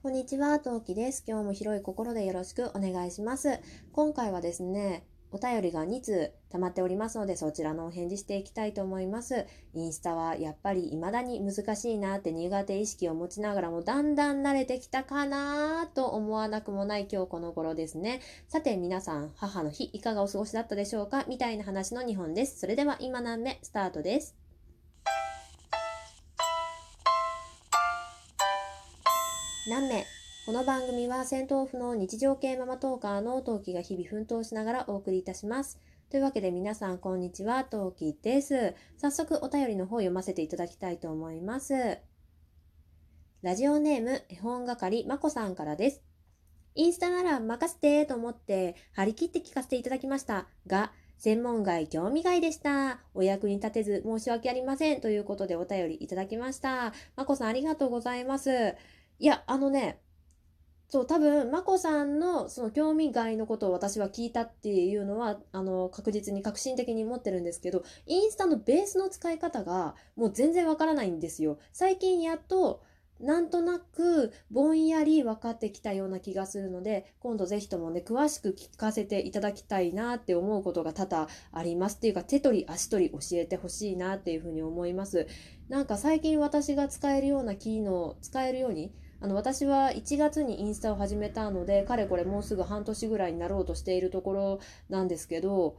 こんにちは、トウキです。今日も広い心でよろしくお願いします。今回はですね、お便りが2通溜まっておりますので、そちらのお返事していきたいと思います。インスタはやっぱり未だに難しいなって苦手意識を持ちながらも、だんだん慣れてきたかなと思わなくもない今日この頃ですね。さて皆さん、母の日いかがお過ごしだったでしょうか？みたいな話の2本です。それでは今何目？スタートです。何名？この番組は戦闘不能日常系ママトーカーのトウキが日々奮闘しながらお送りいたします。というわけで皆さんこんにちは、トウキです。早速お便りの方を読ませていただきたいと思います。ラジオネーム絵本係まこさんからです。インスタなら任せてと思って張り切って聞かせていただきましたが、専門外興味外でした。お役に立てず申し訳ありません。ということでお便りいただきました。まこさんありがとうございます。いや、あのね、そう、多分、まこさんのその興味外のことを私は聞いたっていうのは、あの、確実に革新的に持ってるんですけど、インスタのベースの使い方がもう全然わからないんですよ。最近やっと、なんとなくぼんやり分かってきたような気がするので、今度ぜひともね、詳しく聞かせていただきたいなって思うことが多々あります。っていうか、手取り足取り教えてほしいなっていうふうに思います。なんか最近私が使えるような機能、使えるように、あの私は1月にインスタを始めたのでかれこれもうすぐ半年ぐらいになろうとしているところなんですけど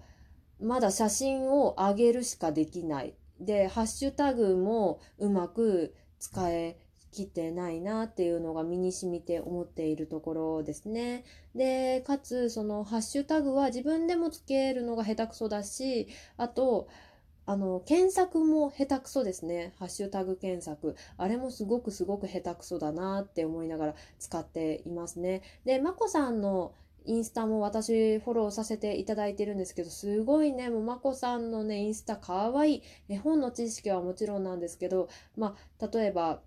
まだ写真を上げるしかできない。でハッシュタグもうまく使えきてないなっていうのが身に染みて思っているところですね。でかつそのハッシュタグは自分でもつけるのが下手くそだしあとあの、検索も下手くそですね。ハッシュタグ検索。あれもすごくすごく下手くそだなって思いながら使っていますね。で、まこさんのインスタも私フォローさせていただいてるんですけど、すごいね、もうまこさんのね、インスタかわいい。絵本の知識はもちろんなんですけど、まあ、例えば、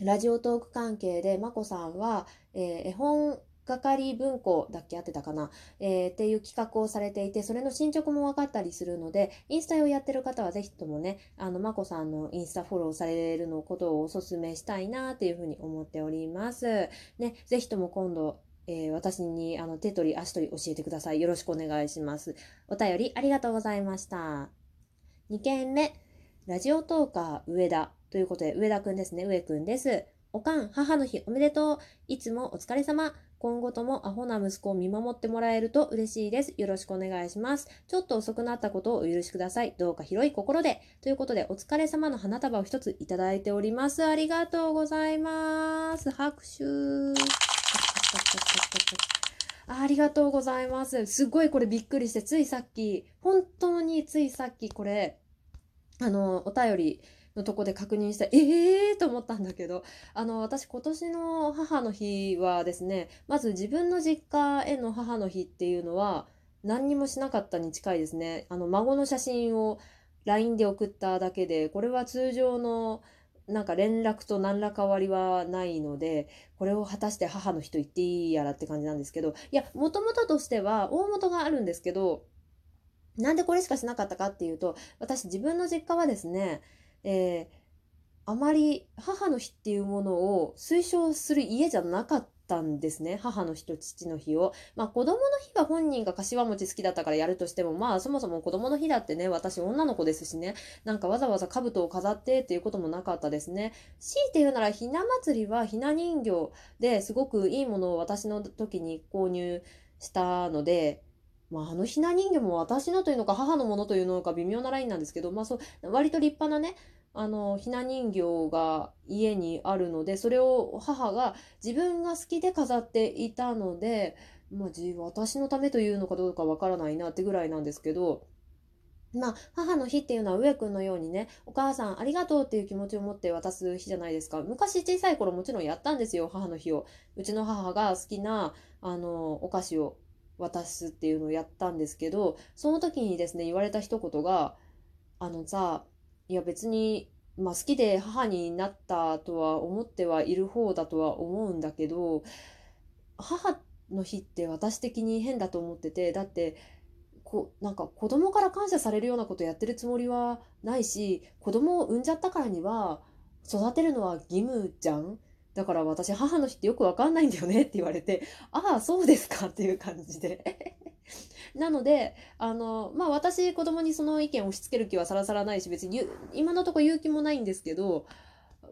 ラジオトーク関係でまこさんは、えー絵本係文庫だっけ合ってたかな、えーっていう企画をされていて、それの進捗も分かったりするので、インスタをやってる方はぜひともね、あの、まこさんのインスタフォローされるのことをお勧めしたいなっていうふうに思っております。ね、ぜひとも今度、えー私にあの手取り足取り教えてください。よろしくお願いします。お便りありがとうございました。2件目、ラジオトーカー上田ということで、上田くんですね、上くんです。おかん、母の日おめでとう。いつもお疲れ様。今後ともアホな息子を見守ってもらえると嬉しいです。よろしくお願いします。ちょっと遅くなったことをお許しください。どうか広い心で。ということで、お疲れ様の花束を一ついただいております。ありがとうございます。拍手。あ ありがとうございます。すごいこれびっくりして、ついさっき、本当についさっきこれ、あの、お便りのとこで確認した、ええーと思ったんだけど、あの、私今年の母の日はですね、まず自分の実家への母の日っていうのは、何にもしなかったに近いですね。あの、孫の写真を LINE で送っただけで、これは通常のなんか連絡と何ら変わりはないので、これを果たして母の日と言っていいやらって感じなんですけど、いや、もともととしては大元があるんですけど、なんでこれしかしなかったかっていうと、私自分の実家はですね、えーあまり母の日っていうものを推奨する家じゃなかったんですね。母の日と父の日を。まあ子供の日は本人が柏餅好きだったからやるとしても、まあそもそも子供の日だってね、私女の子ですしね、なんかわざわざ兜を飾ってっていうこともなかったですね。強いて言うならひな祭りはひな人形ですごくいいものを私の時に購入したので、まあ、あのひな人形も私のというのか母のものというのか微妙なラインなんですけど、まあそう、割と立派なね、あの、ひな人形が家にあるので、それを母が自分が好きで飾っていたので、まあ、私のためというのかどうかわからないなってぐらいなんですけど、まあ、母の日っていうのは上くんのようにね、お母さんありがとうっていう気持ちを持って渡す日じゃないですか。昔小さい頃もちろんやったんですよ、母の日を。うちの母が好きな、あの、お菓子を渡すっていうのをやったんですけど、その時にですね、言われた一言が、あのさ、いや別に、まあ好きで母になったとは思ってはいる方だとは思うんだけど、母の日って私的に変だと思ってて、だって、こ、なんか子供から感謝されるようなことやってるつもりはないし、子供を産んじゃったからには、育てるのは義務じゃん？だから私母の日ってよくわかんないんだよねって言われて、ああ、そうですかっていう感じで。なので、あの、まあ私子供にその意見を押し付ける気はさらさらないし、別に今のとこ言う気もないんですけど、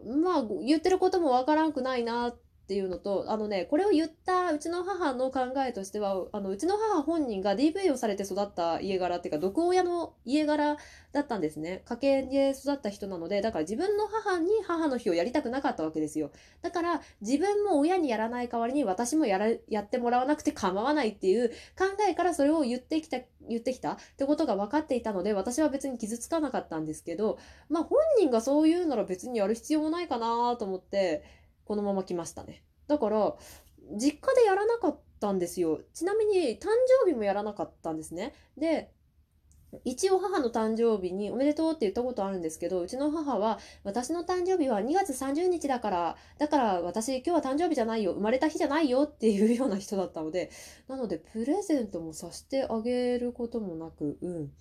まあ言ってることもわからんくないなっっていうのと、あのね、これを言ったうちの母の考えとしては、あの、うちの母本人が DV をされて育った家柄っていうか、毒親の家柄だったんですね。家系で育った人なので、だから自分の母に母の日をやりたくなかったわけですよ。だから、自分も親にやらない代わりに私もやら、やってもらわなくて構わないっていう考えからそれを言ってきた、言ってきたってことが分かっていたので、私は別に傷つかなかったんですけど、まあ本人がそう言うなら別にやる必要もないかなと思って、このまま来ましたね。だから、実家でやらなかったんですよ。ちなみに、誕生日もやらなかったんですね。で、一応母の誕生日におめでとうって言ったことあるんですけど、うちの母は私の誕生日は2月30日だから、だから私今日は誕生日じゃないよ、生まれた日じゃないよっていうような人だったので、なのでプレゼントもさせてあげることもなく、うん。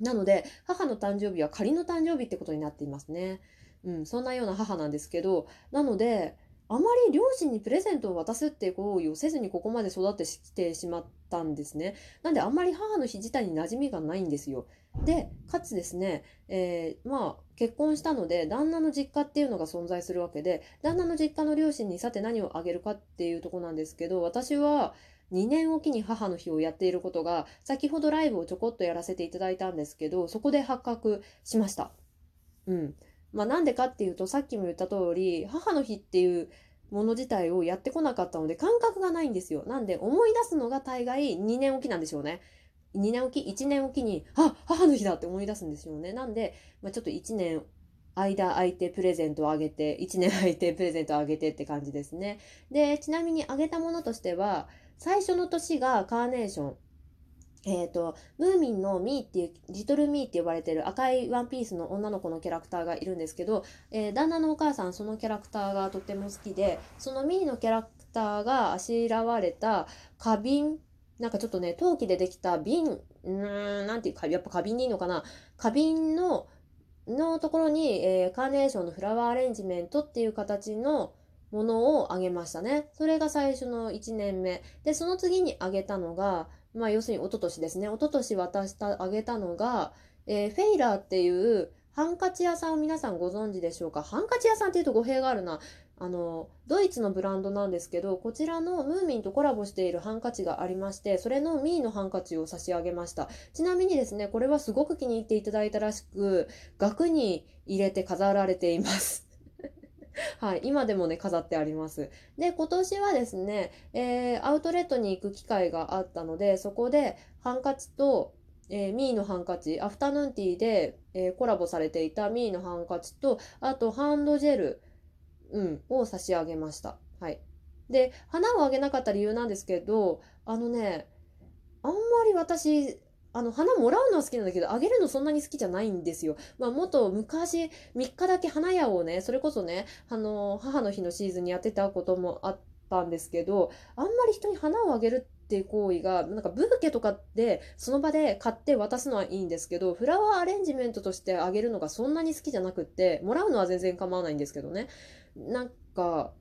なので、母の誕生日は仮の誕生日ってことになっていますね。うん、そんなような母なんですけど、なので、あまり両親にプレゼントを渡すって行為をせずにここまで育ってきてしまったんですね。なんであんまり母の日自体に馴染みがないんですよ。で、かつですね、えー、まあ結婚したので旦那の実家っていうのが存在するわけで、旦那の実家の両親にさて何をあげるかっていうとこなんですけど、私は2年おきに母の日をやっていることが、先ほどライブをちょこっとやらせていただいたんですけど、そこで発覚しました。うん。まあなんでかっていうと、さっきも言った通り、母の日っていうもの自体をやってこなかったので、感覚がないんですよ。なんで思い出すのが大概2年おきなんでしょうね。2年おき、1年おきに、あ、母の日だって思い出すんですよね。なんで、まあ、ちょっと1年間空いてプレゼントをあげて、1年空いてプレゼントをあげてって感じですね。で、ちなみにあげたものとしては、最初の年がカーネーション。えっ、ー、と、ムーミンのミーっていう、リトルミーって呼ばれてる赤いワンピースの女の子のキャラクターがいるんですけど、えー、旦那のお母さんそのキャラクターがとても好きで、そのミーのキャラクターがあしらわれた花瓶、なんかちょっとね、陶器でできた瓶、うーん、なんていうか、やっぱ花瓶でいいのかな？花瓶の、のところに、えー、カーネーションのフラワーアレンジメントっていう形のものをあげましたね。それが最初の1年目。で、その次にあげたのが、まあ要するに一昨年ですね。一昨年渡したあげたのが、えー、フェイラーっていうハンカチ屋さんを皆さんご存知でしょうか？ハンカチ屋さんっていうと語弊があるな。あの、ドイツのブランドなんですけど、こちらのムーミンとコラボしているハンカチがありまして、それのミーのハンカチを差し上げました。ちなみにですね、これはすごく気に入っていただいたらしく、額に入れて飾られています。はい、今でもね、飾ってあります。で、今年はですね、えー、アウトレットに行く機会があったので、そこでハンカチと、えー、ミーのハンカチ、アフタヌーンティーで、えー、コラボされていたミーのハンカチと、あとハンドジェル、うん、を差し上げました。はい。で、花をあげなかった理由なんですけど、あのね、あんまり私、あの、花もらうのは好きなんだけど、あげるのそんなに好きじゃないんですよ。まあ、もっと昔、3日だけ花屋をね、それこそね、あの、母の日のシーズンにやってたこともあったんですけど、あんまり人に花をあげるっていう行為が、なんかブーケとかで、その場で買って渡すのはいいんですけど、フラワーアレンジメントとしてあげるのがそんなに好きじゃなくって、もらうのは全然構わないんですけどね。なんか、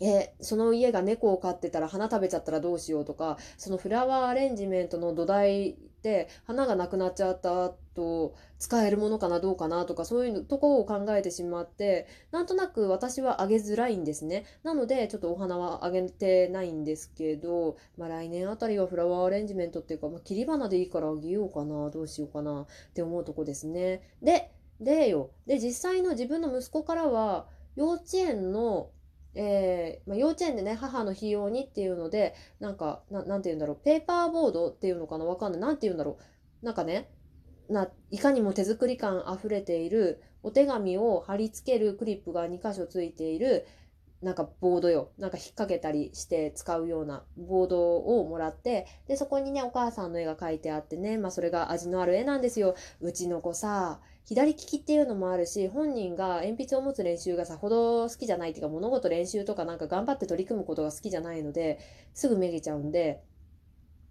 え、その家が猫を飼ってたら花食べちゃったらどうしようとか、そのフラワーアレンジメントの土台って花がなくなっちゃった後使えるものかなどうかなとかそういうとこを考えてしまってなんとなく私はあげづらいんですね。なのでちょっとお花はあげてないんですけど、まあ、来年あたりはフラワーアレンジメントっていうか、まあ、切り花でいいからあげようかなどうしようかなって思うとこですね。ででよ。で実際の自分の息子からは幼稚園のえー、まあ、幼稚園でね、母の日用にっていうので、なんか、なんて言うんだろう、ペーパーボードっていうのかなわかんない。なんて言うんだろう。なんかね、ないかにも手作り感あふれているお手紙を貼り付けるクリップが2箇所ついているなんかボードよ。なんか引っ掛けたりして使うようなボードをもらって、で、そこにね、お母さんの絵が描いてあってね、まあそれが味のある絵なんですよ。うちの子さ、左利きっていうのもあるし、本人が鉛筆を持つ練習がさほど好きじゃないっていうか、物事練習とかなんか頑張って取り組むことが好きじゃないので、すぐめげちゃうんで、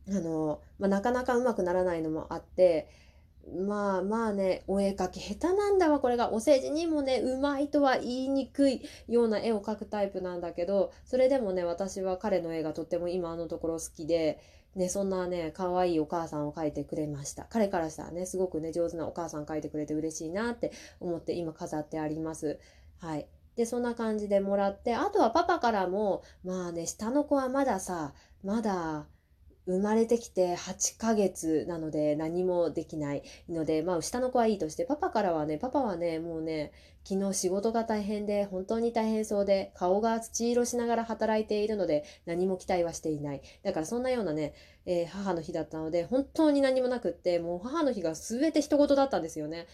あの、まあ、なかなかうまくならないのもあって、まあまあね、お絵描き下手なんだわ、これが。お世辞にもね、うまいとは言いにくいような絵を描くタイプなんだけど、それでもね、私は彼の絵がとっても今のところ好きで、ね、そんなね、可愛いお母さんを描いてくれました。彼からしたらね、すごくね、上手なお母さん描いてくれて嬉しいなって思って今飾ってあります。はい。で、そんな感じでもらって、あとはパパからも、まあね、下の子はまださ、まだ、生まれてきて8ヶ月なので何もできないので、まあ下の子はいいとして、パパからはね、パパはね、もうね、昨日仕事が大変で、本当に大変そうで、顔が土色しながら働いているので、何も期待はしていない。だからそんなようなね、えー、母の日だったので、本当に何もなくって、もう母の日が全て一言だったんですよね。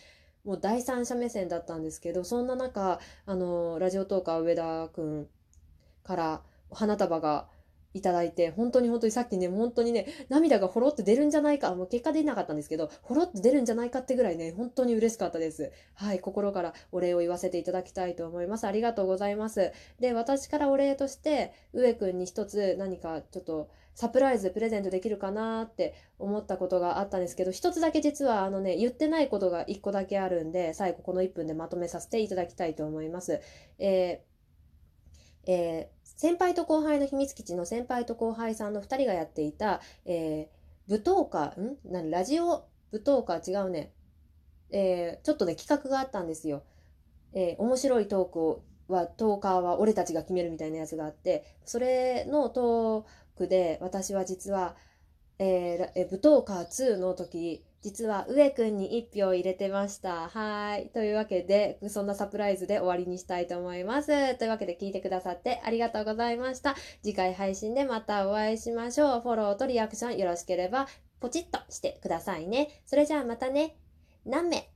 もう第三者目線だったんですけど、そんな中、あの、ラジオトーカー上田くんから花束がいただいて、本当に本当にさっきね、本当にね、涙がほろって出るんじゃないか、もう結果出なかったんですけど、ほろって出るんじゃないかってぐらいね、本当に嬉しかったです。はい、心からお礼を言わせていただきたいと思います。ありがとうございます。で、私からお礼として、上くんに一つ何かちょっと、サプライズプレゼントできるかなって思ったことがあったんですけど、一つだけ実はあのね、言ってないことが一個だけあるんで、最後この1分でまとめさせていただきたいと思います。えー、えー先輩と後輩の秘密基地の先輩と後輩さんの2人がやっていた、えー、舞踏家、ん？何ラジオ舞踏家違うね。えー、ちょっとね、企画があったんですよ。えー、面白いトークは、トーカーは俺たちが決めるみたいなやつがあって、それのトークで私は実は、えー、舞踏家2の時、実は上くんに1票入れてました。はい。というわけで、そんなサプライズで終わりにしたいと思います。というわけで聞いてくださってありがとうございました。次回配信でまたお会いしましょう。フォローとリアクションよろしければポチッとしてくださいね。それじゃあまたね。何名？